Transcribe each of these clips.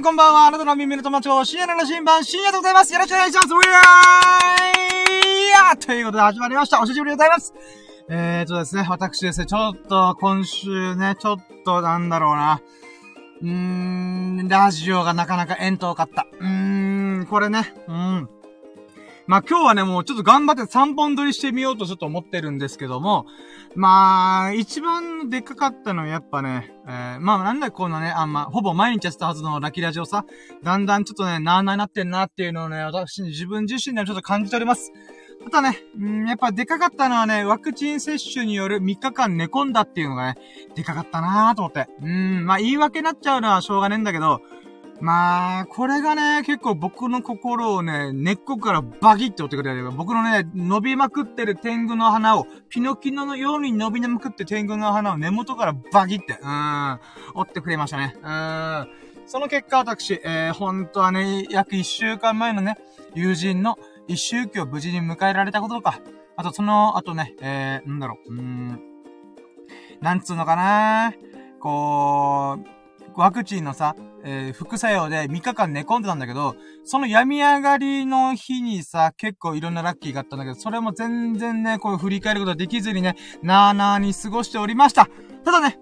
んこんばんは。あなたの耳の友達を深夜の新版、深夜でございます。よろしくお願いします。ウィアーということで始まりました。お久しぶりでございます。えーとですね、私ですね、ちょっと今週ね、ちょっとなんだろうな。うーん、ラジオがなかなか遠遠かった。うーん、これね、うん。まあ、今日はね、もうちょっと頑張って3本撮りしてみようとちょっと思ってるんですけども、まあ、一番でっかかったのはやっぱね、えー、まあなんだこんなね、あんま、ほぼ毎日やってたはずのラキラジオさ、だんだんちょっとね、なーなーなってんなっていうのをね、私に自分自身でもちょっと感じております。ただね、うん、やっぱでかかったのはね、ワクチン接種による3日間寝込んだっていうのがね、でかかったなーと思って。うん、まあ言い訳になっちゃうのはしょうがねえんだけど、まあ、これがね、結構僕の心をね、根っこからバギって折ってくれる。僕のね、伸びまくってる天狗の花を、ピノキノのように伸びまくって天狗の花を根元からバギって、うーん、折ってくれましたね。うーん。その結果私、えー、本当はね、約一週間前のね、友人の一周期を無事に迎えられたこととか、あとその後ね、えー、なんだろう、うーん、なんつうのかなこう、ワクチンのさ、えー、副作用で3日間寝込んでたんだけど、その病み上がりの日にさ、結構いろんなラッキーがあったんだけど、それも全然ね、こう振り返ることができずにね、なーなーに過ごしておりました。ただね、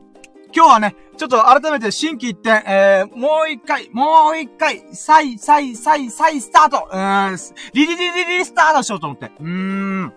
今日はね、ちょっと改めて新規一点、えー、もう一回、もう一回、再、再、再、再スタートうーん、リリリリリスタートしようと思って。うーん。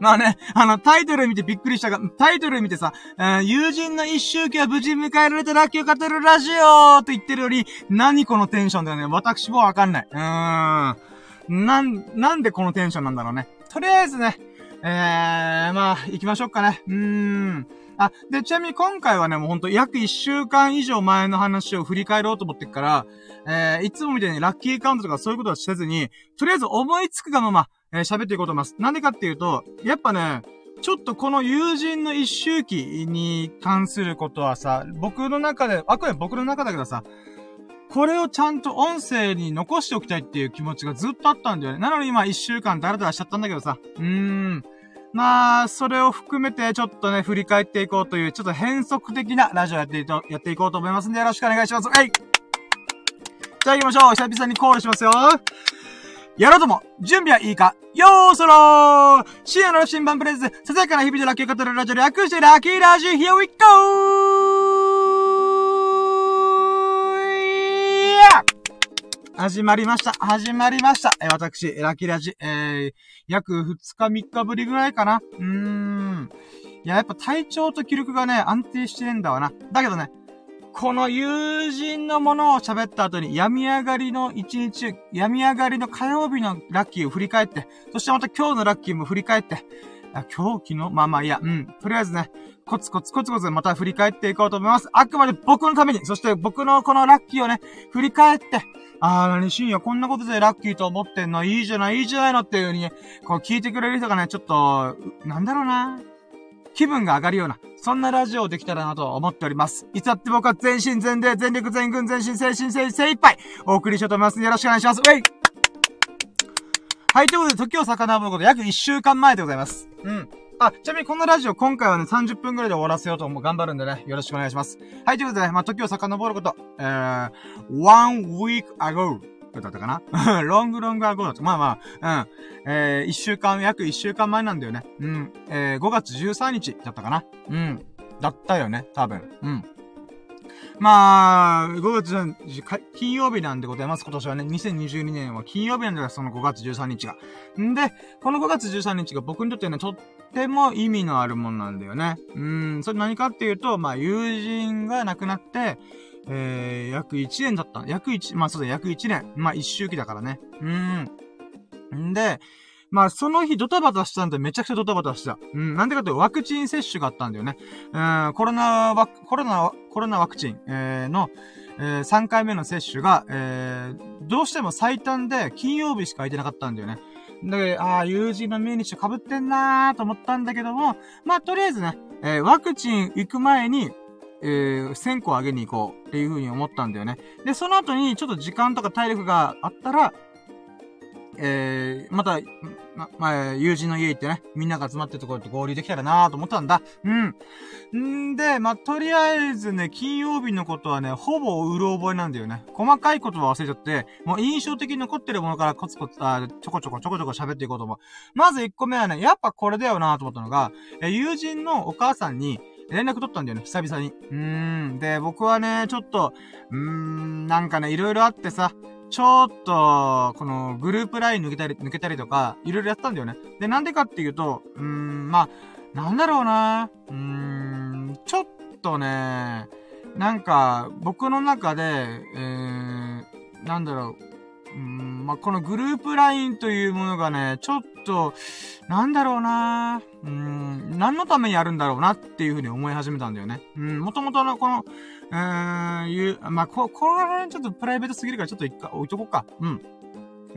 まあね、あの、タイトル見てびっくりしたが、タイトル見てさ、えー、友人の一周期は無事迎えられたラッキーを語るラジオと言ってるより、何このテンションだよね。私もわかんない。うーん。なん、なんでこのテンションなんだろうね。とりあえずね、えー、まあ、行きましょうかね。うーん。あ、で、ちなみに今回はね、もうほんと約1週間以上前の話を振り返ろうと思ってから、えー、いつもみたいにラッキーカウントとかそういうことはせずに、とりあえず思いつくがまま、えー、喋っていこうと思います。なんでかっていうと、やっぱね、ちょっとこの友人の一周期に関することはさ、僕の中で、あくまで僕の中だけどさ、これをちゃんと音声に残しておきたいっていう気持ちがずっとあったんだよね。なのに今一週間ダラダラしちゃったんだけどさ。うーん。まあ、それを含めてちょっとね、振り返っていこうという、ちょっと変則的なラジオやっていと、やっていこうと思いますんで、よろしくお願いします。はい。じゃあ行きましょう。久々にコールしますよ。やろうとも、準備はいいかよーそろー深夜の新版プレゼンささやかな日々でラッキー語るラジオ略してラッキーラジオ Here we go! 始まりました。始まりました。え私、ラキラジ、えー、約2日3日ぶりぐらいかな。うーん。いや、やっぱ体調と気力がね、安定してんだわな。だけどね、この友人のものを喋った後に、病み上がりの一日、病み上がりの火曜日のラッキーを振り返って、そしてまた今日のラッキーも振り返って、あ今日、昨日、まあまあいや、うん。とりあえずね、コツコツコツコツまた振り返っていこうと思います。あくまで僕のために、そして僕のこのラッキーをね、振り返って、あー、なに深夜こんなことでラッキーと思ってんの？いいじゃない、いいじゃないの？っていう風にね、こう聞いてくれる人がね、ちょっと、なんだろうな。気分が上がるような、そんなラジオできたらなと思っております。いつだって僕は全身全霊、全力全軍、全身精神精精一杯、お送りしようと思いますよろしくお願いします。ウェイはい、ということで、時を遡ること約1週間前でございます。うん。あ、ちなみにこのラジオ今回はね、30分くらいで終わらせようと思う。頑張るんでね、よろしくお願いします。はい、ということで、まあ、時を遡ること、えー、one week ago だったかな？ロングロングアゴーだった。まあまあ、うん。えー、一週間、約一週間前なんだよね。うん。えー、5月13日だったかな？うん。だったよね、多分。うん。まあ、5月、金曜日なんでございます。今年はね、2022年は金曜日なんだその5月13日が。んで、この5月13日が僕にとってね、とっても意味のあるものなんだよね。うん、それ何かっていうと、まあ、友人が亡くなって、えー、約1年だった。約1、まあそうだ、約1年。まあ1周期だからね。うん。んで、まあその日ドタバタしたんでめちゃくちゃドタバタした。うん、なんでかというとワクチン接種があったんだよね。うん、コロナワコロナ、コロナワクチン、えー、の、えー、3回目の接種が、えー、どうしても最短で金曜日しか空いてなかったんだよね。で、ああ、友人の命日被ってんなーと思ったんだけども、まあ、とりあえずね、えー、ワクチン行く前に、えー、1000個あげに行こうっていう風に思ったんだよね。で、その後にちょっと時間とか体力があったら、えー、また、ま、ま、友人の家行ってね、みんなが集まってるところと合流できたらなと思ったんだ。うん。んで、ま、とりあえずね、金曜日のことはね、ほぼうる覚えなんだよね。細かいことは忘れちゃって、もう印象的に残ってるものからコツコツ、あちょこちょこちょこちょこ喋っていこうと思う。まず1個目はね、やっぱこれだよなと思ったのが、え友人のお母さんに、連絡取ったんだよね、久々に。うーん。で、僕はね、ちょっと、うーん、なんかね、いろいろあってさ、ちょっと、この、グループライン抜けたり、抜けたりとか、いろいろやったんだよね。で、なんでかっていうと、うーん、まあ、なんだろうなうーん、ちょっとね、なんか、僕の中で、えー、なんだろう、うん、まあ、このグループラインというものがね、ちょっと、なんだろうなうん、何のためにやるんだろうなっていうふうに思い始めたんだよね。うん、もともとのこの、ーん、いう、まあ、こ、この辺ちょっとプライベートすぎるからちょっと一回置いとこうか。うん。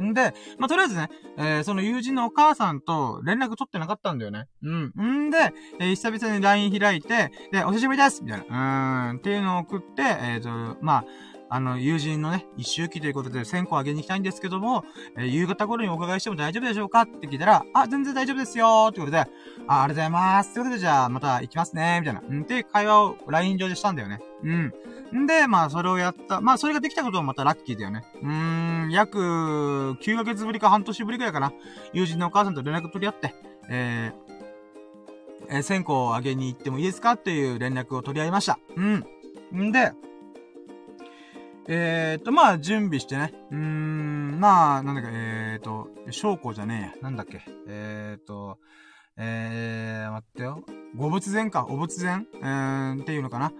んで、まあ、とりあえずね、えー、その友人のお母さんと連絡取ってなかったんだよね。うん。んで、えー、久々に LINE 開いて、で、お久しぶりですみたいな。うーん、っていうのを送って、えっ、ー、と、まあ、あの、友人のね、一周期ということで1000個あげに行きたいんですけども、えー、夕方頃にお伺いしても大丈夫でしょうか？って聞いたら、あ、全然大丈夫ですよってことで、あ、ありがとうございますってことで、じゃあ、また行きますねみたいな。うん、って会話を LINE 上でしたんだよね。うん。んで、まあ、それをやった。まあ、それができたこともまたラッキーだよね。うーん、約、9ヶ月ぶりか半年ぶりくらいかな。友人のお母さんと連絡取り合って、えー、えー、1000個あげに行ってもいいですか？っていう連絡を取り合いました。うん。んで、えー、と、まあ、準備してね。うーん、まあ、なんだっけ、えー、と、証拠じゃねえや。なんだっけ。えー、と、えー、待ってよ。五仏前か、お仏前？えー、っていうのかな。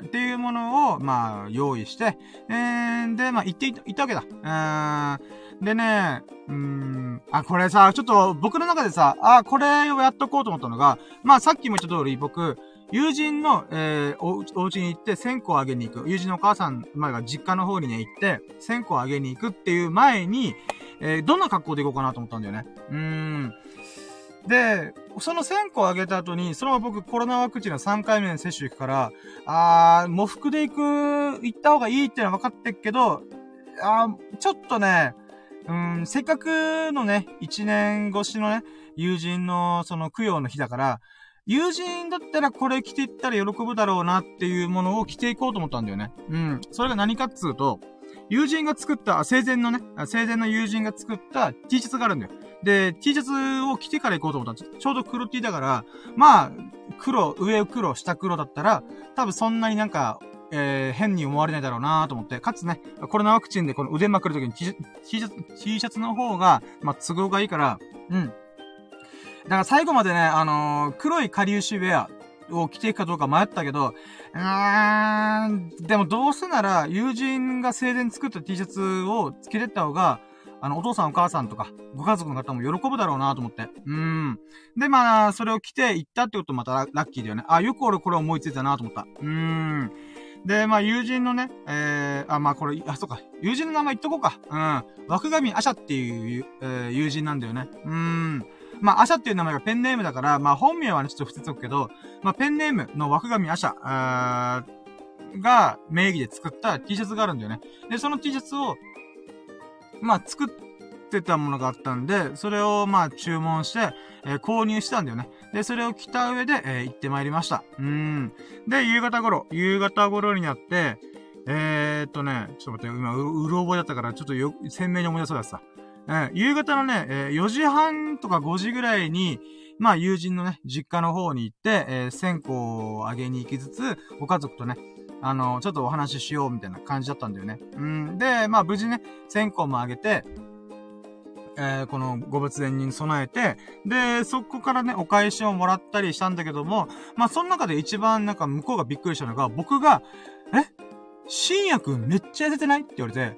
うん、っていうものを、まあ、用意して、えー、で、まあ、行っていったわけだ。うん、でね、うん、あ、これさ、ちょっと僕の中でさ、あ、これをやっとこうと思ったのが、まあ、さっきも言った通り、僕、友人の、えー、お、お家に行って線香をあげに行く。友人のお母さん、まあ、実家の方にね、行って、線香をあげに行くっていう前に、えー、どんな格好で行こうかなと思ったんだよね。うーん。で、その線香をあげた後に、そのまま僕コロナワクチンの3回目の接種行くから、あー、喪服で行く、行った方がいいっていうのは分かってっけど、あー、ちょっとね、うん、せっかくのね、1年越しのね、友人のその供養の日だから、友人だったらこれ着ていったら喜ぶだろうなっていうものを着ていこうと思ったんだよね。うん。それが何かっつうと、友人が作った、生前のね、生前の友人が作った T シャツがあるんだよ。で、T シャツを着てから行こうと思ったちょうど黒 T だから、まあ、黒、上黒、下黒だったら、多分そんなになんか、えー、変に思われないだろうなと思って、かつね、コロナワクチンでこの腕まくるときに T シャツ、T シャツの方が、まあ、都合がいいから、うん。だから最後までね、あのー、黒いカリウシウェアを着ていくかどうか迷ったけど、うーん、でもどうせなら友人が生前作った T シャツを着けてった方が、あの、お父さんお母さんとか、ご家族の方も喜ぶだろうなと思って。うん。で、まあ、それを着て行ったってことまたラッキーだよね。あ、よく俺これ思いついたなと思った。うーん。で、まあ、友人のね、えー、あ、まあ、これ、あ、そうか。友人の名前言っとこうか。うん。枠上アシャっていう、えー、友人なんだよね。うーん。まあ、アシャっていう名前がペンネームだから、まあ、本名はね、ちょっと伏せとくけど、まあ、ペンネームの枠上アシャ、あが名義で作った T シャツがあるんだよね。で、その T シャツを、まあ、作ってたものがあったんで、それをまあ注文して、えー、購入したんだよね。で、それを着た上で、えー、行ってまいりました。うん。で、夕方頃、夕方頃になって、えー、っとね、ちょっと待って、今、う、うろ覚えだったから、ちょっとよ、鮮明に思い出そうだった。えー、夕方のね、え、4時半とか5時ぐらいに、まあ、友人のね、実家の方に行って、えー、線香をあげに行きつつ、ご家族とね、あの、ちょっとお話ししようみたいな感じだったんだよね。うん。で、まあ無事ね、線香もあげて、えー、このご仏前に備えて、で、そこからね、お返しをもらったりしたんだけども、まあその中で一番なんか向こうがびっくりしたのが、僕が、え？深夜くんめっちゃ痩せてない？って言われて、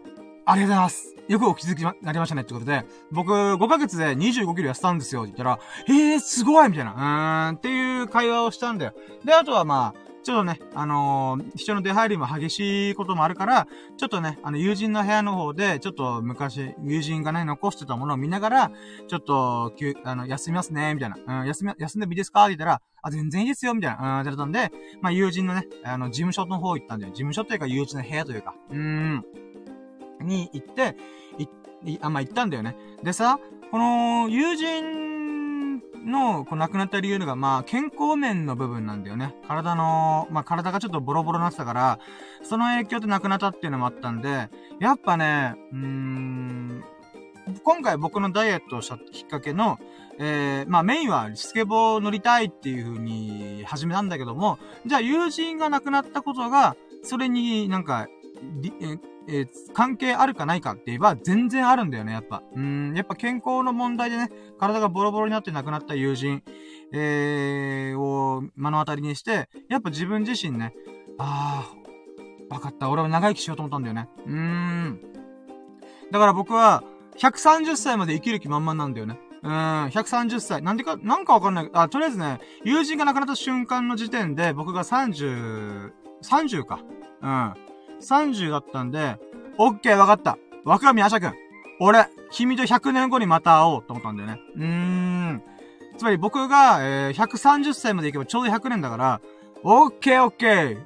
ありがとうございます。よくお気づきになりましたねってことで、僕5ヶ月で25キロ痩せたんですよって言ったら、えー、すごいみたいな、うーん、っていう会話をしたんだよ。で、あとはまあ、ちょっとね、あのー、人の出入りも激しいこともあるから、ちょっとね、あの、友人の部屋の方で、ちょっと昔、友人がね、残してたものを見ながら、ちょっと、きゅあの、休みますね、みたいな。うん、休み、休んでもいいですか？って言ったら、あ、全然いいですよ、みたいな。うん、ってったんで、まあ、友人のね、あの、事務所の方行ったんだよ。事務所というか、友人の部屋というか、うーん、に行って、行っあ、まあ、言ったんだよね。でさ、この、友人の、こう、亡くなった理由が、まあ、健康面の部分なんだよね。体の、まあ、体がちょっとボロボロになってたから、その影響で亡くなったっていうのもあったんで、やっぱね、うーん、今回僕のダイエットをしたきっかけの、えー、まあメインはスケボー乗りたいっていう風に始めたんだけども、じゃあ友人が亡くなったことが、それになんか、えー、関係あるかないかって言えば全然あるんだよね、やっぱ。うん、やっぱ健康の問題でね、体がボロボロになって亡くなった友人、えー、を目の当たりにして、やっぱ自分自身ね、ああ、わかった。俺は長生きしようと思ったんだよね。うーん。だから僕は、130歳まで生きる気満々なんだよね。うん、130歳。なんでか、なんかわかんない。あ、とりあえずね、友人が亡くなった瞬間の時点で、僕が30、30か。うん。30だったんで、オッケーわかった。若見あしゃくん。俺、君と100年後にまた会おうと思ったんだよね。うーん。つまり僕が、えー、130歳まで行けばちょうど100年だから、オッケーオッケー。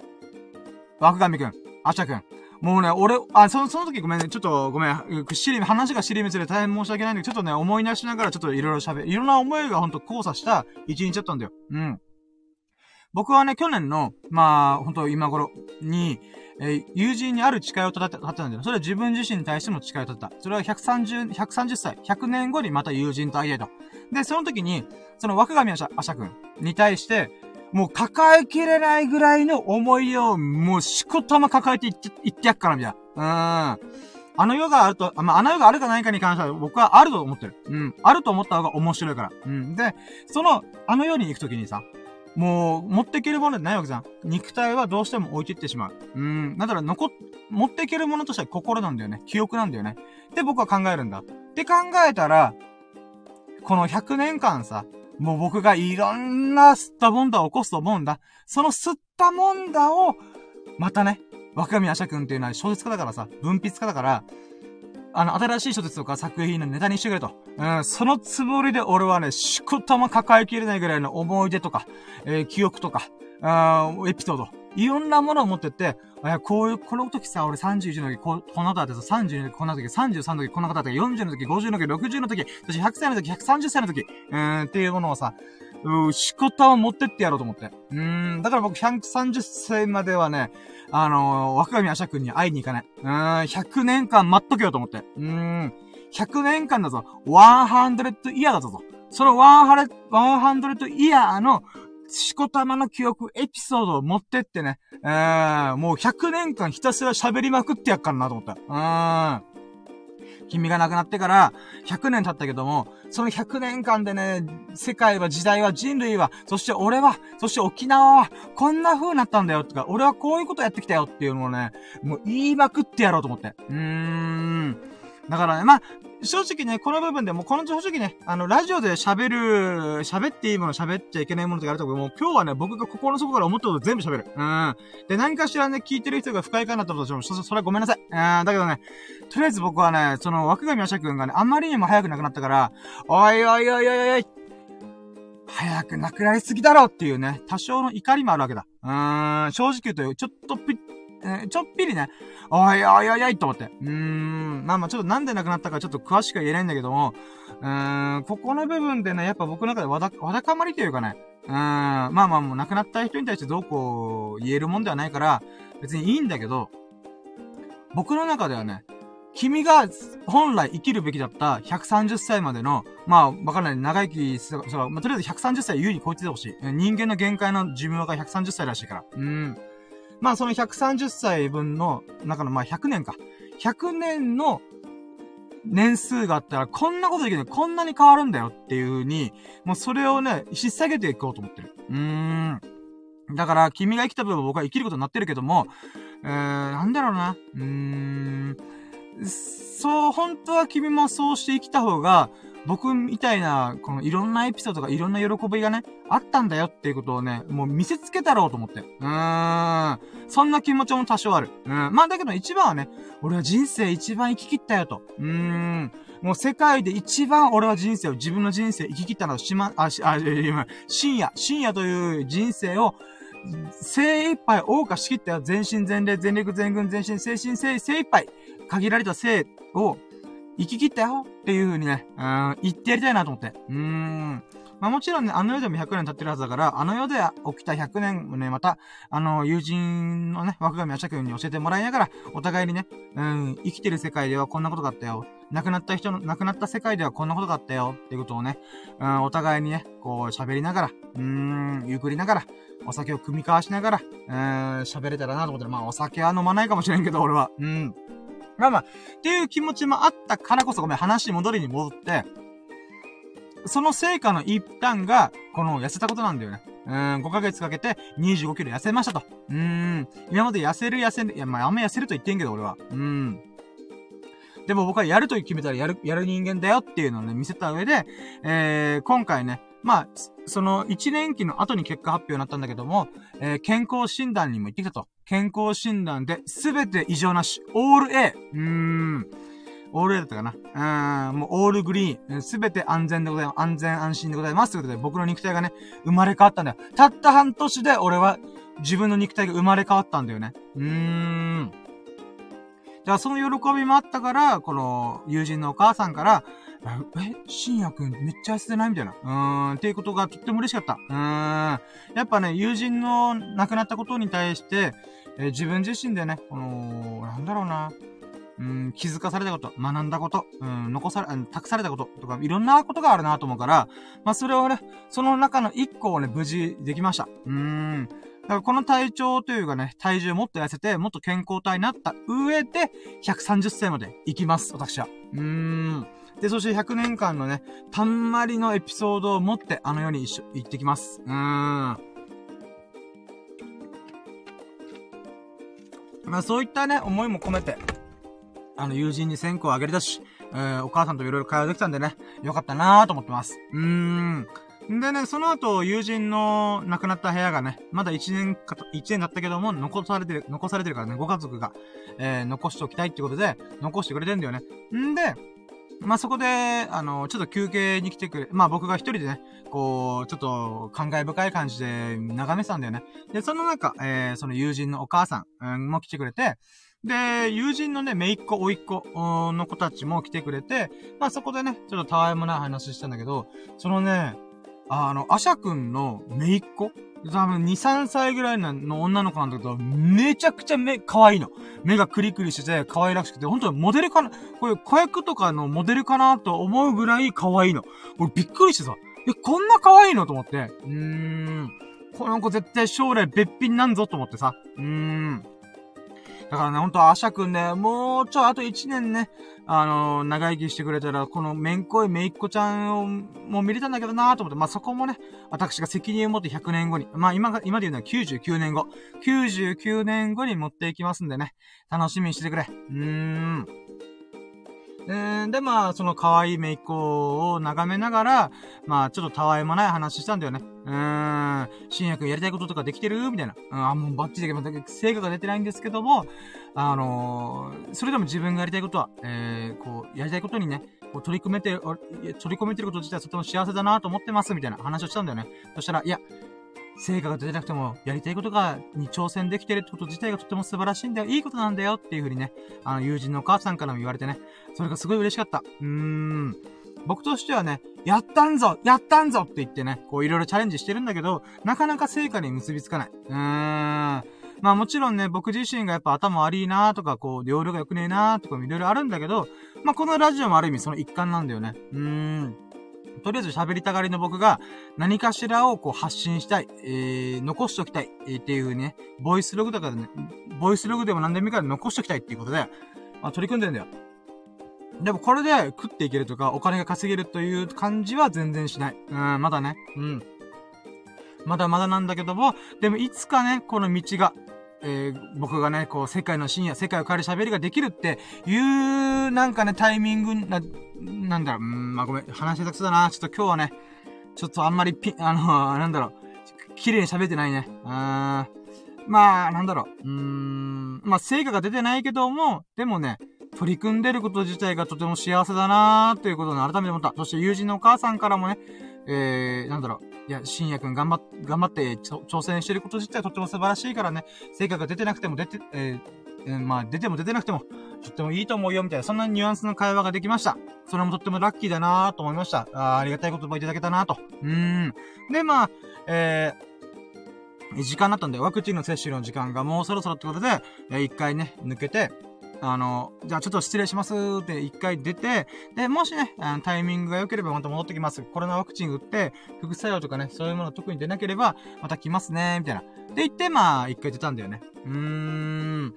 若神くん、あしゃくん。もうね、俺、あ、その、その時ごめんね、ちょっとごめん、しり、話が尻滅で大変申し訳ないんだけど、ちょっとね、思い出しながらちょっといろいろ喋、いろんな思いがほんと交差した一日だったんだよ。うん。僕はね、去年の、まあ、ほんと今頃に、えー、友人にある誓いを立てた、んだよ。それは自分自身に対しても誓いを立てた。それは130、130歳、100年後にまた友人と会いたいと。で、その時に、その若神あしゃ、あしゃくんに対して、もう抱えきれないぐらいの思いを、もうしこたま抱えていって、いってやっから、みたいな。うーん。あの世があると、まあ、あの世があるかないかに関しては僕はあると思ってる。うん。あると思った方が面白いから。うん。で、その、あの世に行くときにさ、もう、持っていけるものでないわけじゃん。肉体はどうしても置いていってしまう。うん。だから残っ、持っていけるものとしては心なんだよね。記憶なんだよね。って僕は考えるんだ。って考えたら、この100年間さ、もう僕がいろんな吸ったもんだを起こすと思うんだ。その吸ったもんだを、またね、若宮社君っていうのは小説家だからさ、文筆家だから、あの、新しい小説とか作品のネタにしてくれと。うん、そのつもりで俺はね、しことも抱えきれないぐらいの思い出とか、えー、記憶とか、あエピソード、いろんなものを持ってって、えこういう、この時さ、俺31の時、ここんなことだってさ、32の時、こんな時、33の時、こんなことだって、40の時、50の時、60の時、そして100歳の時、130歳の時、うん、っていうものをさ、うしこたを持ってってやろうと思って。うん、だから僕130歳まではね、あのー、若宮社君に会いに行かない。うーん、100年間待っとけよと思って。うーん、100年間だぞ。100イヤーだぞ。その100、100イヤーの、しこたまの記憶、エピソードを持ってってね、えー、もう100年間ひたすら喋りまくってやっからなと思った。うーん。君が亡くなってから100年経ったけども、その100年間でね、世界は時代は人類は、そして俺は、そして沖縄は、こんな風になったんだよとか、俺はこういうことやってきたよっていうのをね、もう言いまくってやろうと思って。うーん。だからね、まあ、正直ね、この部分でも、この正直ね、あの、ラジオで喋る、喋っていいもの、喋っちゃいけないものとかあるとこもう今日はね、僕が心の底から思ったこと全部喋る。うん。で、何かしらね、聞いてる人が不快かなと思ったら、そ、それはごめんなさい。うん。だけどね、とりあえず僕はね、その、枠上あしゃくんがね、あんまりにも早く亡くなったから、おいおいおいおいおい、早く亡くなりすぎだろっていうね、多少の怒りもあるわけだ。うーん、正直言うと、ちょっとぴ、え、ちょっぴりね、おいおいおいおいと思って。うーん、まあまあちょっとなんで亡くなったかちょっと詳しくは言えないんだけども、うーん、ここの部分でね、やっぱ僕の中でわだ、わだかまりというかね、うーん、まあまあもう亡くなった人に対してどうこう言えるもんではないから、別にいいんだけど、僕の中ではね、君が本来生きるべきだった130歳までの、まあ、わかんない、長生きする、まあ、とりあえず130歳優に超えててほしい。人間の限界の寿命が130歳らしいから。うん。まあその130歳分の中のまあ100年か。100年の年数があったらこんなことできるこんなに変わるんだよっていう風に、もうそれをね、引っ提げていこうと思ってる。うーん。だから、君が生きた分僕は生きることになってるけども、えー、なんだろうな。うーん。そう、本当は君もそうして生きた方が、僕みたいな、このいろんなエピソードがいろんな喜びがね、あったんだよっていうことをね、もう見せつけたろうと思って。うーん。そんな気持ちも多少ある。うん。まあだけど一番はね、俺は人生一番生き切ったよと。うーん。もう世界で一番俺は人生を、自分の人生生き切ったのはしま、あ、し、あ、今、深夜、深夜という人生を、精一杯謳歌しきったよ。全身全霊、全力全軍全身、精神精、精一杯。限られた性を生き切ったよっていう風にね、うん、言ってやりたいなと思って。うーん。まあもちろんね、あの世でも100年経ってるはずだから、あの世で起きた100年をね、また、あの、友人のね、若神明君に教えてもらいながら、お互いにね、うん、生きてる世界ではこんなことがあったよ。亡くなった人の、亡くなった世界ではこんなことがあったよ。っていうことをね、うん、お互いにね、こう喋りながら、うーん、ゆっくりながら、お酒を組み交わしながら、うん、喋れたらなと思ってまあお酒は飲まないかもしれんけど、俺は。うん。まあまあ、っていう気持ちもあったからこそ、ごめん、話戻りに戻って、その成果の一端が、この痩せたことなんだよね。うん、5ヶ月かけて25キロ痩せましたと。うん。今まで痩せる痩せる、いや、まあ、あんま痩せると言ってんけど、俺は。うん。でも僕はやると決めたらやる、やる人間だよっていうのをね、見せた上で、えー、今回ね、まあ、その1年期の後に結果発表になったんだけども、えー、健康診断にも行ってきたと。健康診断で全て異常なし。オール A。うーん。オール A だったかな。うーん、もうオールグリーン。すべて安全でございます。安全安心でございます。ということで、僕の肉体がね、生まれ変わったんだよ。たった半年で俺は自分の肉体が生まれ変わったんだよね。うーん。じゃあその喜びもあったから、この友人のお母さんから、え、深夜くんめっちゃ痩せてないみたいな。うーん、っていうことがとっても嬉しかった。うーん。やっぱね、友人の亡くなったことに対して、えー、自分自身でね、この、なんだろうな。うん、気づかされたこと、学んだこと、うん、残され、託されたこととか、いろんなことがあるなと思うから、まあ、それをね、その中の一個をね、無事できました。うーん。だからこの体調というかね、体重もっと痩せて、もっと健康体になった上で、130歳まで行きます、私は。うーん。で、そして100年間のね、たんまりのエピソードを持って、あの世に一緒、行ってきます。うーん。まあそういったね、思いも込めて、あの、友人に線香をあげれたし、えー、お母さんといろいろ会話できたんでね、よかったなーと思ってます。うーん。でね、その後、友人の亡くなった部屋がね、まだ1年か、1年だったけども、残されてる、残されてるからね、ご家族が、えー、残しておきたいってことで、残してくれてんだよね。んで、まあ、そこで、あの、ちょっと休憩に来てくれ、まあ、僕が一人でね、こう、ちょっと、感慨深い感じで眺めてたんだよね。で、その中、えー、その友人のお母さん、も来てくれて、で、友人のね、めいっ子、おいっ子の子たちも来てくれて、まあそこでね、ちょっとたわいもない話したんだけど、そのね、あの、アシャくんのめいっ子多分2、3歳ぐらいの女の子なんだけど、めちゃくちゃ目、可愛いの。目がクリクリしてて、可愛らしくて、本当にモデルかな、これ子役とかのモデルかなと思うぐらい可愛いの。俺びっくりしてさ、え、こんな可愛いの？と思って。うーん。この子絶対将来別品なんぞと思ってさ。うーん。だからね、ほんと、アシャくんね、もうちょ、あと1年ね、あのー、長生きしてくれたら、このめんこいめいっこちゃんを、もう見れたんだけどなーと思って、まあ、そこもね、私が責任を持って100年後に、まあ、今が、今で言うのは99年後、99年後に持っていきますんでね、楽しみにしててくれ。うーん。えー、で、まあ、その可愛いめいっ子を眺めながら、まあ、ちょっとたわいもない話したんだよね。うーん、新薬やりたいこととかできてる？みたいな。うん、あ、もうバッチリだけど、成果が出てないんですけども、あのー、それでも自分がやりたいことは、えー、こう、やりたいことにね、こう取り組めて、取り込めてること自体はとても幸せだなと思ってます、みたいな話をしたんだよね。そしたら、いや、成果が出てなくても、やりたいことが、に挑戦できてるってこと自体がとても素晴らしいんだよ。いいことなんだよっていうふうにね、あの、友人のお母さんからも言われてね、それがすごい嬉しかった。うーん。僕としてはね、やったんぞやったんぞって言ってね、こういろいろチャレンジしてるんだけど、なかなか成果に結びつかない。うーん。まあもちろんね、僕自身がやっぱ頭悪いなーとか、こう、容量が良くねえなーとかいろいろあるんだけど、まあこのラジオもある意味その一環なんだよね。うーん。とりあえず喋りたがりの僕が何かしらをこう発信したい、えー、残しときたい、えー、っていうね、ボイスログとかでね、ボイスログでも何でもいいから残しときたいっていうことで、まあ、取り組んでんだよ。でもこれで食っていけるとか、お金が稼げるという感じは全然しない。うん、まだね。うん。まだまだなんだけども、でもいつかね、この道が、えー、僕がね、こう、世界の深夜、世界を変える喋りができるっていう、なんかね、タイミングな、なんだろう、うん、まあ、ごめん、話下手くそだな。ちょっと今日はね、ちょっとあんまりピ、あの、なんだろう、綺麗に喋ってないね。うん。まあ、なんだろう、うーん、まあ、成果が出てないけども、でもね、取り組んでること自体がとても幸せだなーっていうことを改めて思った。そして友人のお母さんからもね、えー、なんだろう、いや、深夜くん頑張っ、頑張って挑戦してること自体とっても素晴らしいからね、成果が出てなくても出て、えー、まあ、出ても出てなくても、とってもいいと思うよ、みたいな、そんなニュアンスの会話ができました。それもとってもラッキーだなと思いました。あありがたい言葉いただけたなと。うーん。で、まあ、えー、時間になったんで、ワクチンの接種の時間がもうそろそろってことで、一回ね、抜けて、あの、じゃあちょっと失礼しますって一回出て、で、もしね、あのタイミングが良ければまた戻ってきます。コロナワクチン打って、副作用とかね、そういうもの特に出なければ、また来ますね、みたいな。で、言って、まあ、一回出たんだよね。うーん。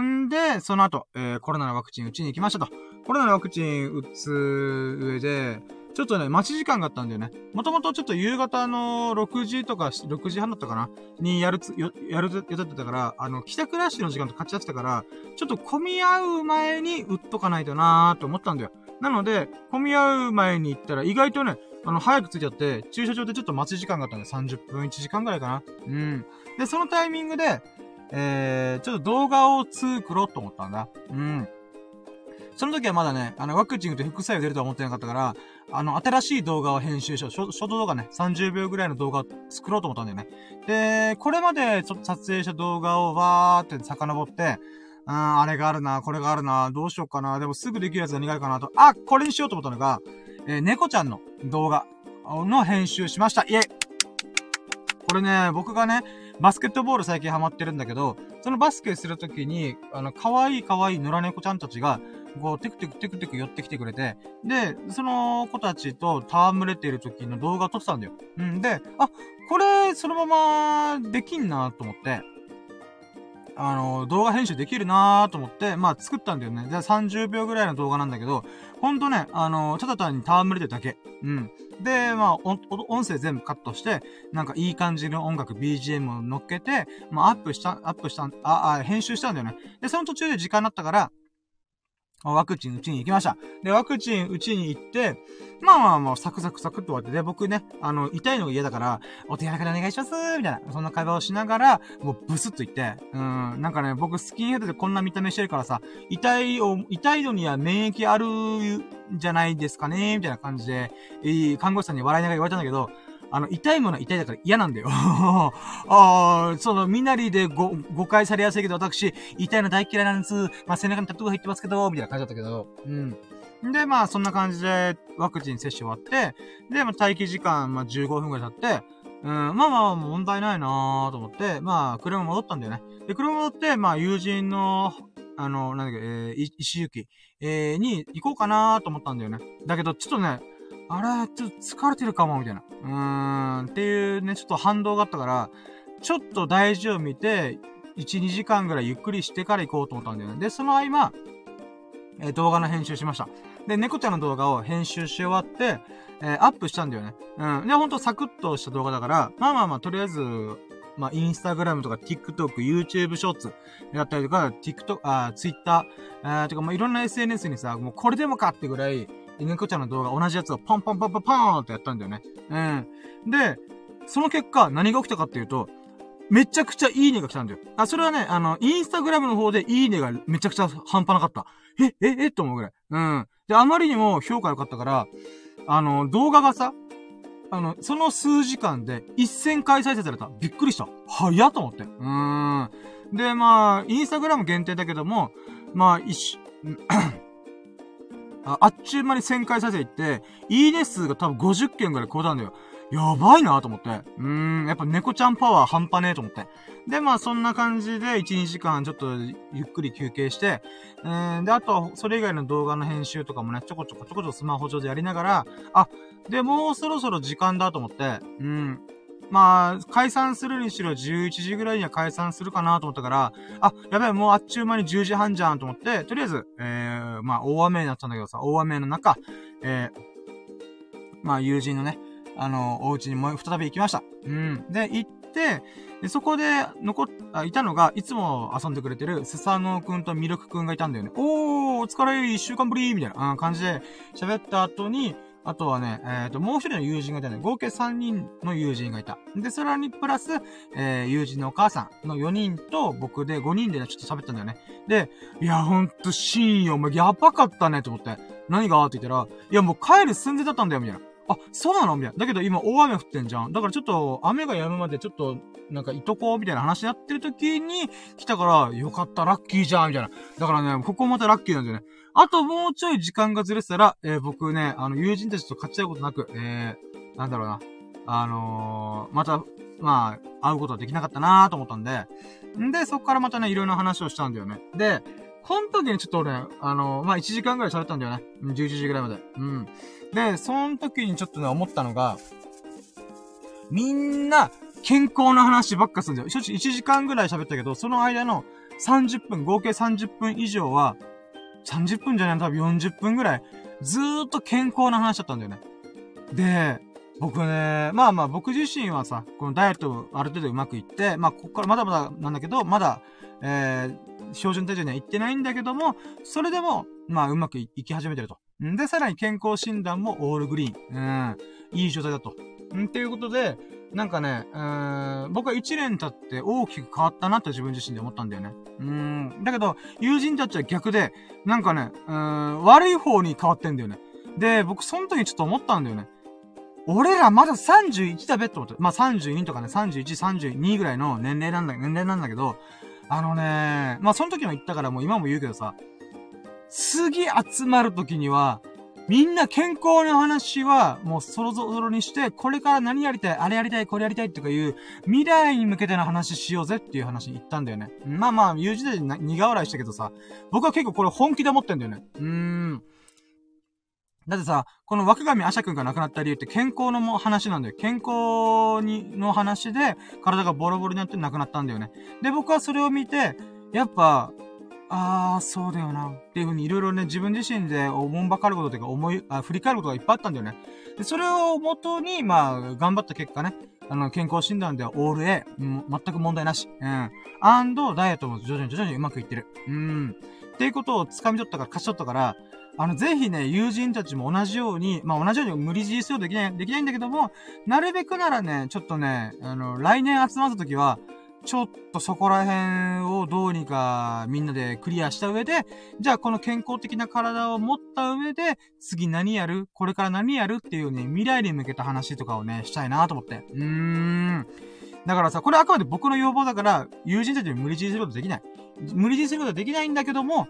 んで、その後、えー、コロナのワクチン打ちに行きましたと。コロナのワクチン打つ上で、ちょっとね、待ち時間があったんだよね。もともとちょっと夕方の6時とか、6時半だったかな？にやるつ、やる予定だったから、あの、帰宅ラッシュの時間と勝ち合ってたから、ちょっと混み合う前に打っとかないとなーと思ったんだよ。なので、混み合う前に行ったら、意外とね、あの、早く着いちゃって、駐車場でちょっと待ち時間があったんで、30分、1時間ぐらいかな。うん。で、そのタイミングで、えー、ちょっと動画を作ろうと思ったんだ。うん。その時はまだね、あの、ワクチンと副作用出るとは思ってなかったから、あの、新しい動画を編集しよう。ショート動画ね、30秒ぐらいの動画を作ろうと思ったんだよね。で、これまでちょっと撮影した動画をわーって遡って、うん、あれがあるな、これがあるな、どうしようかな、でもすぐできるやつがあるかなと、あ、これにしようと思ったのが、えー、猫ちゃんの動画の編集しました。イェイこれね、僕がね、バスケットボール最近ハマってるんだけど、そのバスケするときに、あの、可愛い可愛い野良猫ちゃんたちが、こう、テクテクテクテク寄ってきてくれて、で、その子たちと戯れている時の動画を撮ってたんだよ。うんで、あ、これ、そのままできんなと思って、あの、動画編集できるなーと思って、まあ作ったんだよね。で、30秒ぐらいの動画なんだけど、ほんとね、あの、ただ単に戯れてるだけ。うん。で、まあ、音声全部カットして、なんかいい感じの音楽、BGM を乗っけて、まあ、アップした、アップした、あ、あ、編集したんだよね。で、その途中で時間になったから、ワクチン打ちに行きました。で、ワクチン打ちに行って、まあまあまあ、サクサクサクっと終わって、で、僕ね、あの、痛いのが嫌だから、お手柔らかでお願いしますみたいな、そんな会話をしながら、もうブスッと言って、うん、なんかね、僕スキンヘッドでこんな見た目してるからさ、痛いを、痛いのには免疫あるじゃないですかねみたいな感じで、えー、看護師さんに笑いながら言われたんだけど、あの、痛いものは痛いだから嫌なんだよ。ああ、その、みなりでご、誤解されやすいけど、私、痛いの大嫌いなんです。まあ、背中にタトゥーが入ってますけど、みたいな感じだったけど、うん。で、まあ、そんな感じで、ワクチン接種終わって、で、まあ、待機時間、まあ、15分くらい経って、うん、まあまあ、問題ないなーと思って、まあ、車戻ったんだよね。で、車戻って、まあ、友人の、あの、なんだっけ、えー、石行き、えー、に行こうかなーと思ったんだよね。だけど、ちょっとね、あれ、ちょっと疲れてるかも、みたいな。うーん、っていうね、ちょっと反動があったから、ちょっと大事を見て、1、2時間ぐらいゆっくりしてから行こうと思ったんだよね。で、その合間、えー、動画の編集しました。で、猫ちゃんの動画を編集し終わって、えー、アップしたんだよね。うん。で、ほんとサクッとした動画だから、まあまあまあ、とりあえず、まあ、インスタグラムとか TikTok、YouTube ショーツだったりとか、TikTok、あ、Twitter、あとか、まあ、いろんな SNS にさ、もうこれでもかってぐらい、猫ちゃんの動画同じやつをポンポンポンポンポンってやったんだよね。うん。で、その結果、何が起きたかっていうと、めちゃくちゃいいねが来たんだよ。あ、それはね、あの、インスタグラムの方でいいねがめちゃくちゃ半端なかった。え、え、えと思うぐらい。うん。で、あまりにも評価良かったから、あの、動画がさ、あの、その数時間で1000回再生された。びっくりした。早っと思って。うーん。で、まあ、インスタグラム限定だけども、まあ、一、ああっちゅう間に1000回再生いって、いいね数が多分50件ぐらい超えたんだよ。やばいなと思って。うーん、やっぱ猫ちゃんパワー半端ねえと思って。で、まあそんな感じで1、2時間ちょっとゆっくり休憩して、えー、で、あとはそれ以外の動画の編集とかもね、ちょこちょこちょこちょこスマホ上でやりながら、あ、で、もうそろそろ時間だと思って、うん、まあ、解散するにしろ11時ぐらいには解散するかなと思ったから、あ、やべえ、もうあっちゅう間に10時半じゃんと思って、とりあえず、えー、まあ、大雨になったんだけどさ、大雨の中、えー、まあ、友人のね、あの、お家にもう再び行きました。うん。で、行って、で、そこで、残っ、あ、いたのが、いつも遊んでくれてる、スサノーくんとミルクくんがいたんだよね。おー、お疲れ、一週間ぶりみたいな、感じで喋った後に、あとはね、えっ、ー、と、もう一人の友人がいたね。合計3人の友人がいた。で、さらにプラス、えー、友人のお母さんの4人と僕で5人でね、ちょっと喋ったんだよね。で、いや、ほんと、シーンよ、お前やばかったね、と思って。何が？って言ったら、いや、もう帰る寸前だったんだよ、みたいな。あ、そうなの？みたいな。だけど今大雨降ってんじゃん。だからちょっと雨が止むまでちょっと、なんかいとこみたいな話やってる時に来たから、よかった、ラッキーじゃんみたいな。だからね、ここまたラッキーなんだよね。あともうちょい時間がずれてたら、えー、僕ね、あの、友人たちと勝ち合うことなく、えー、なんだろうな。あのー、また、まあ、会うことはできなかったなーと思ったんで、んで、そっからまたね、いろいろな話をしたんだよね。で、この時にちょっと俺、あのー、まあ、1時間ぐらい喋ったんだよね。11時ぐらいまで。うん。で、その時にちょっとね、思ったのが、みんな、健康の話ばっかするんだよ。正直1時間ぐらい喋ったけど、その間の30分、合計30分以上は、30分じゃない多分40分ぐらい、ずーっと健康な話だったんだよね。で、僕ね、まあまあ僕自身はさ、このダイエットある程度うまくいって、まあここからまだまだなんだけど、まだ、えー、標準体重には行ってないんだけども、それでも、まあうまくいき始めてると。ん？で、さらに健康診断もオールグリーン。うん。いい状態だと。んっていうことで、なんかね、うーん、僕は1年経って大きく変わったなって自分自身で思ったんだよね。うん。だけど、友人たちは逆で、なんかね、うん、悪い方に変わってんだよね。で、僕その時ちょっと思ったんだよね。俺らまだ31だべって思って。まあ、32とかね、31、32ぐらいの年齢なんだ、年齢なんだけど、あのね、まあ、その時も言ったからもう今も言うけどさ、次集まる時には、みんな健康の話は、もうそろそろにして、これから何やりたい、あれやりたい、これやりたいとかいう、未来に向けての話しようぜっていう話に言ったんだよね。まあまあ、友人で苦笑いしたけどさ、僕は結構これ本気で思ってんだよね。うーん。だってさ、この若神アシャ君が亡くなった理由って健康の話なんだよ。健康に、の話で、体がボロボロになって亡くなったんだよね。で、僕はそれを見て、やっぱ、ああ、そうだよな。っていうふうにいろいろね、自分自身で思んばかることというか思い、あ振り返ることがいっぱいあったんだよね。で、それをもとに、まあ、頑張った結果ね、あの、健康診断ではオール A、うん、全く問題なし。うん。アンド、ダイエットも徐々に徐々にうまくいってる。うん。っていうことを掴み取ったから、勝ち取ったから、あの、ぜひね、友人たちも同じように、まあ、同じように無理強いするできない、できないんだけども、なるべくならね、ちょっとね、あの、来年集まった時は、ちょっとそこら辺をどうにかみんなでクリアした上で、じゃあこの健康的な体を持った上で、次何やる？これから何やるっていうね、未来に向けた話とかをね、したいなと思って。うーん。だからさ、これあくまで僕の要望だから、友人たちに無理強いすることできない。無理強いすることはできないんだけども、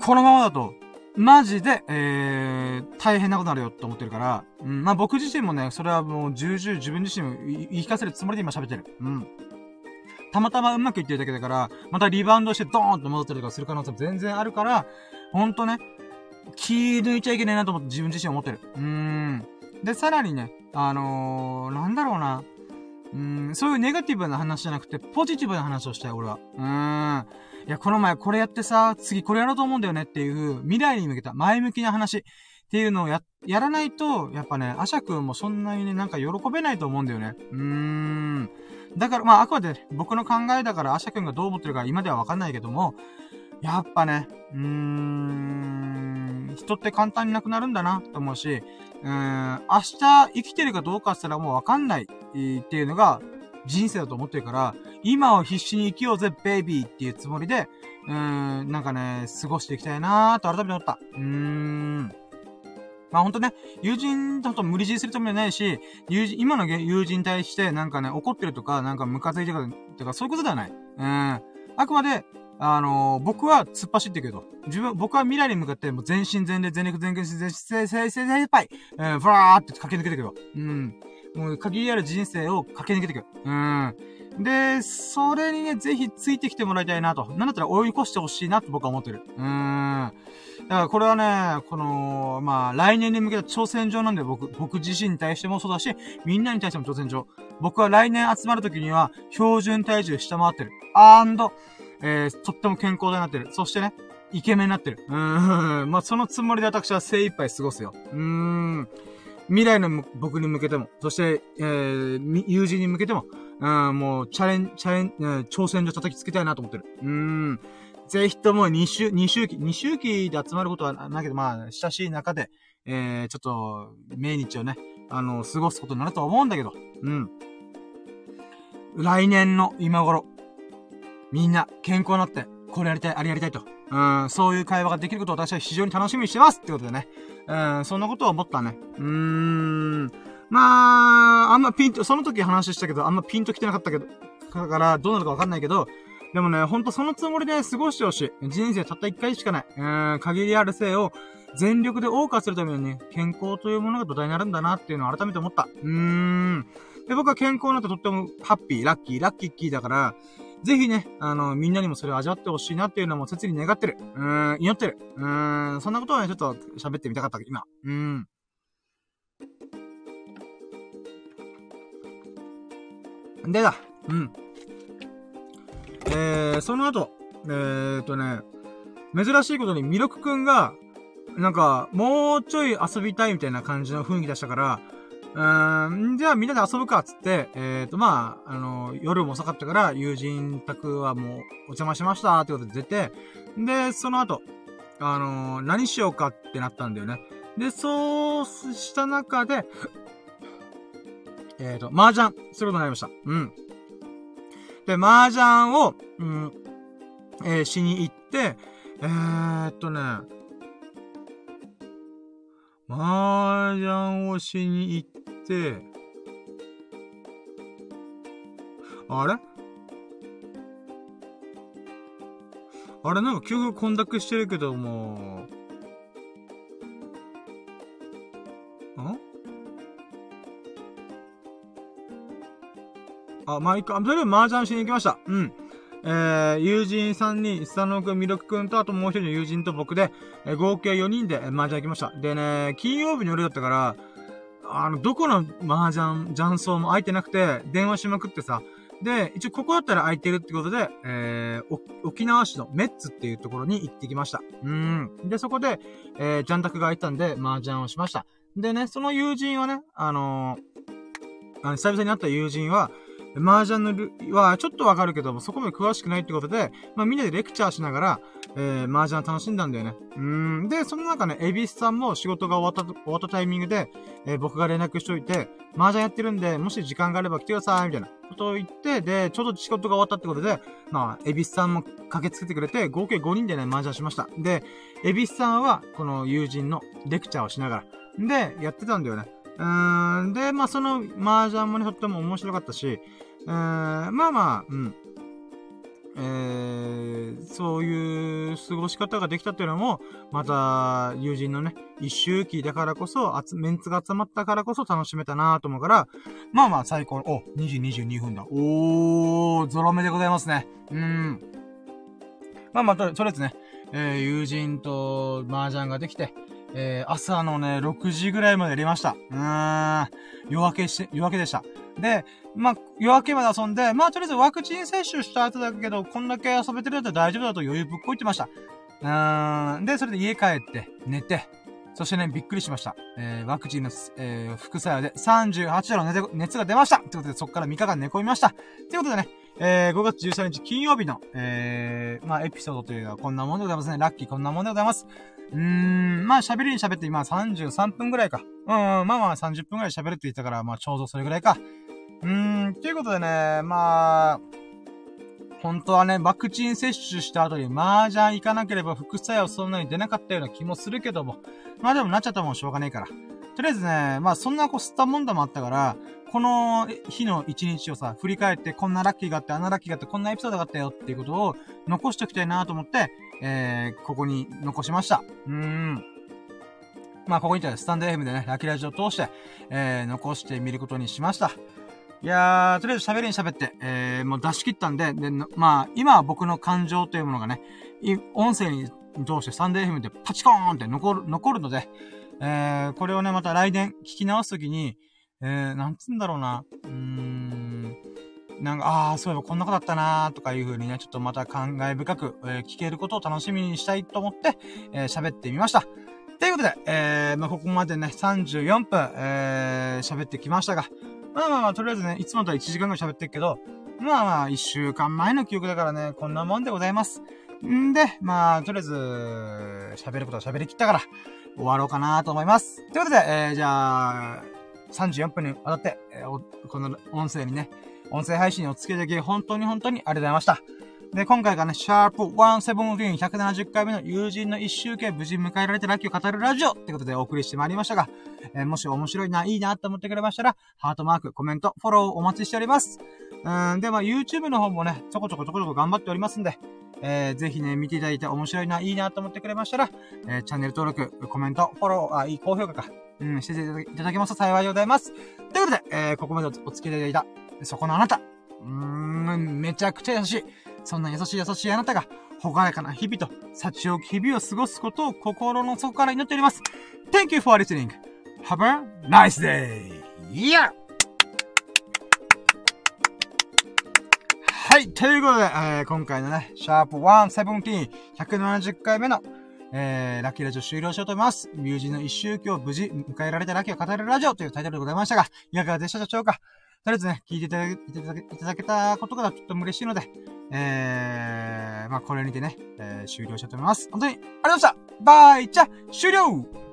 このままだと、マジで、えー、大変なことになるよって思ってるから、うん、まあ僕自身もね、それはもう重々自分自身を言い聞かせるつもりで今喋ってる。うん。たまたまうまくいってるだけだから、またリバウンドしてドーンと戻ったりとかする可能性も全然あるから、ほんとね、気抜いちゃいけないなと思って自分自身思ってる。うーん。で、さらにね、あのー、なんだろうな。うん、そういうネガティブな話じゃなくて、ポジティブな話をしたい、俺は。うーん。いや、この前これやってさ、次これやろうと思うんだよねっていう、未来に向けた前向きな話っていうのをや、やらないと、やっぱね、アシャ君もそんなにね、なんか喜べないと思うんだよね。うーん。だから、まあ、あくまで僕の考えだから、アシャ君がどう思ってるか今ではわかんないけども、やっぱね、うーん、人って簡単になくなるんだな、と思うし、うーん、明日生きてるかどうかしたらもうわかんないっていうのが人生だと思ってるから、今を必死に生きようぜ、ベイビーっていうつもりで、うーん、なんかね、過ごしていきたいなーと改めて思った。うーん。まあほんとね、友人と無理強いするつもりはないし、友人、今の友人に対してなんかね、怒ってるとか、なんかムカついてるとか、そういうことではない。うん。あくまで、あのー、僕は突っ走ってるけど、自分、僕は未来に向かってもう全身全霊、全力、全力、全精、精、精、精ぱい、えー、ふわーって駆け抜けてるけど、うん。もう限りある人生を駆け抜けていく。うん。で、それにね、ぜひついてきてもらいたいなと。なんだったら追い越してほしいなと僕は思ってる。うーん。だからこれはね、この、まあ、来年に向けた挑戦状なんで僕、僕自身に対してもそうだし、みんなに対しても挑戦状。僕は来年集まる時には、標準体重下回ってる。アンド、えー、とっても健康でなってる。そしてね、イケメンになってる。うーん。まあ、そのつもりで私は精一杯過ごすよ。うーん。未来の僕に向けても、そして、えー、友人に向けても、うん、もう、チャレン、チャレン、えー、挑戦状叩きつけたいなと思ってる。うん。ぜひとも2週、2周期、2周期で集まることはないけど、まあ、親しい中で、えー、ちょっと、命日をね、あの、過ごすことになると思うんだけど、うん。来年の今頃、みんな健康になって、これやりたい、あれやりたいと。うん、そういう会話ができることを私は非常に楽しみにしてますってことでね。うん、そんなことを思ったね。うーん。まあ、あんまピンと、その時話したけど、あんまピンと来てなかったけど、だから、どうなるかわかんないけど、でもね、ほんとそのつもりで過ごしてほしい。人生たった一回しかない。うん、限りある性を全力で謳歌するためにね、健康というものが土台になるんだなっていうのを改めて思った。うーん。で、僕は健康なってとってもハッピー、ラッキー、ラッキッキーだから、ぜひね、あの、みんなにもそれを味わってほしいなっていうのも切に願ってる。うーん、祈ってる。うーん、そんなことをね、ちょっと喋ってみたかった、今。うーん。でだ、うん。えー、その後、えーとね、珍しいことにミルクくんが、なんか、もうちょい遊びたいみたいな感じの雰囲気出したから、うーん、じゃあみんなで遊ぶかっ、つって、えっ、ー、と、まあ、あの、夜も遅かったから、友人宅はもう、お邪魔しました、ってことで出て、で、その後、あの、何しようかってなったんだよね。で、そうした中で、えっ、ー、と、麻雀することになりました。うん。で、麻雀を、うん、えー、しに行って、えー、っとね、麻雀をしに行って、あれ？あれ？なんか急に混濁してるけども、あ、まあ、いいか。とりあえず麻雀しに行きました。うん。えー、友人3人、佐野くん、ミルクくんと、あともう一人の友人と僕で、えー、合計4人で麻雀行きました。でね、金曜日の夜だったから、あの、どこの麻雀、雀荘も空いてなくて、電話しまくってさ、で、一応ここだったら空いてるってことで、えー、沖縄市のメッツっていうところに行ってきました。うん。で、そこで、えー、ジャンタクが空いたんで、麻雀をしました。でね、その友人はね、あのー、あの久々に会った友人は、麻雀のルはちょっとわかるけども、そこまで詳しくないってことで、まあみんなでレクチャーしながら、えー、麻雀楽しんだんだよね。うん。で、その中ね、エビスさんも仕事が終わった、終わったタイミングで、えー、僕が連絡しといて、麻雀やってるんで、もし時間があれば来てください、みたいなことを言って、で、ちょうど仕事が終わったってことで、まあ、エビスさんも駆けつけてくれて、合計5人でね、麻雀しました。で、エビスさんは、この友人のレクチャーをしながら、で、やってたんだよね。うーん。で、まあ、その麻雀もね、とっても面白かったし、うーん、まあまあ、うん。えー、そういう過ごし方ができたっていうのも、また、友人のね、一周期だからこそ、メンツが集まったからこそ楽しめたなと思うから、まあまあ最高、お、2時22分だ。おー、ゾロ目でございますね。うん。まあまあ、とりあえずね、えー、友人と麻雀ができて、えー、朝のね、6時ぐらいまでやりました。うーん。夜明けし、夜明けでした。で、まあ、夜明けまで遊んで、まあ、とりあえずワクチン接種した後だけど、こんだけ遊べてるやつは大丈夫だと余裕ぶっこいてました。うーん。で、それで家帰って、寝て、そしてね、びっくりしました。えー、ワクチンの、えー、副作用で38度の熱が出ましたということで、そこから3日間寝込みました。ということでね、えー、5月13日金曜日の、えー、まあ、エピソードというのはこんなものでございますね。ラッキーこんなものでございます。うーん、まあ喋りに喋って今33分ぐらいか。うん、まあまあ30分ぐらい喋るって言ったから、まあちょうどそれぐらいか。うーん、ということでね、まあ、本当はね、ワクチン接種した後に麻雀行かなければ副作用そんなに出なかったような気もするけども。まあでもなっちゃったもんしょうがないから。とりあえずね、まあそんなこう吸ったもんだもあったから、この日の一日をさ、振り返ってこんなラッキーがあって、あんなラッキーがあって、こんなエピソードがあったよっていうことを残しておきたいなと思って、えー、ここに残しました。うーん。まあ、ここにいたらスタンド FM でね、ラッキーラジオを通して、えー、残してみることにしました。いやー、とりあえず喋りに喋って、えー、もう出し切ったんで、で、まあ、今は僕の感情というものがね、音声に通してスタンド FM でパチコーンって残る、残るので、えー、これをね、また来年聞き直すときに、えー、なんつうんだろうな。うーん。なんか、ああ、そういえばこんなことだったなーとかいう風にね、ちょっとまた感慨深く、えー、聞けることを楽しみにしたいと思って、えー、喋ってみました。ということで、えー、まあ、ここまでね、34分、えー、喋ってきましたが、まあまあまあ、とりあえずね、いつもとは1時間ぐらい喋ってるけど、まあまあ、1週間前の記憶だからね、こんなもんでございます。んで、まあ、とりあえず、喋ることは喋りきったから、終わろうかなと思います。ということで、えー、じゃあ、34分にわたって、えー、この音声にね、音声配信にお付き合いでき、本当に本当にありがとうございました。で、今回がね、シャープ117、170回目の友人の一周期無事迎えられてラッキーを語るラジオってことでお送りしてまいりましたが、えー、もし面白いな、いいなと思ってくれましたら、ハートマーク、コメント、フォローお待ちしております。うん、で、まあ、YouTube の方もね、ちょこちょこちょこちょこ頑張っておりますんで、えー、ぜひね、見ていただいて面白いな、いいなと思ってくれましたら、えー、チャンネル登録、コメント、フォロー、あ、いい高評価か、うん、していただけますと幸いでございます。ということで、えー、ここまでお付き合いいただいた、そこのあなた、うーん、めちゃくちゃ優しい。そんな優しい優しいあなたが、ほがらかな日々と、幸置き日々を過ごすことを心の底から祈っております。Thank you for listening. Have a nice day! Yeah! はい、ということで、えー、今回のね、シャープ117、170回目の、えー、ラッキーラジオ終了しようと思います。ミュージの一周期を無事迎えられたラッキーを語れるラジオというタイトルでございましたが、いかがでしたでしょうか？とりあえずね、聞いていただいただけたことがちょっと嬉しいので、えー、まあ、これにてね、えー、終了したいと思います。本当に、ありがとうございましたバイチャ終了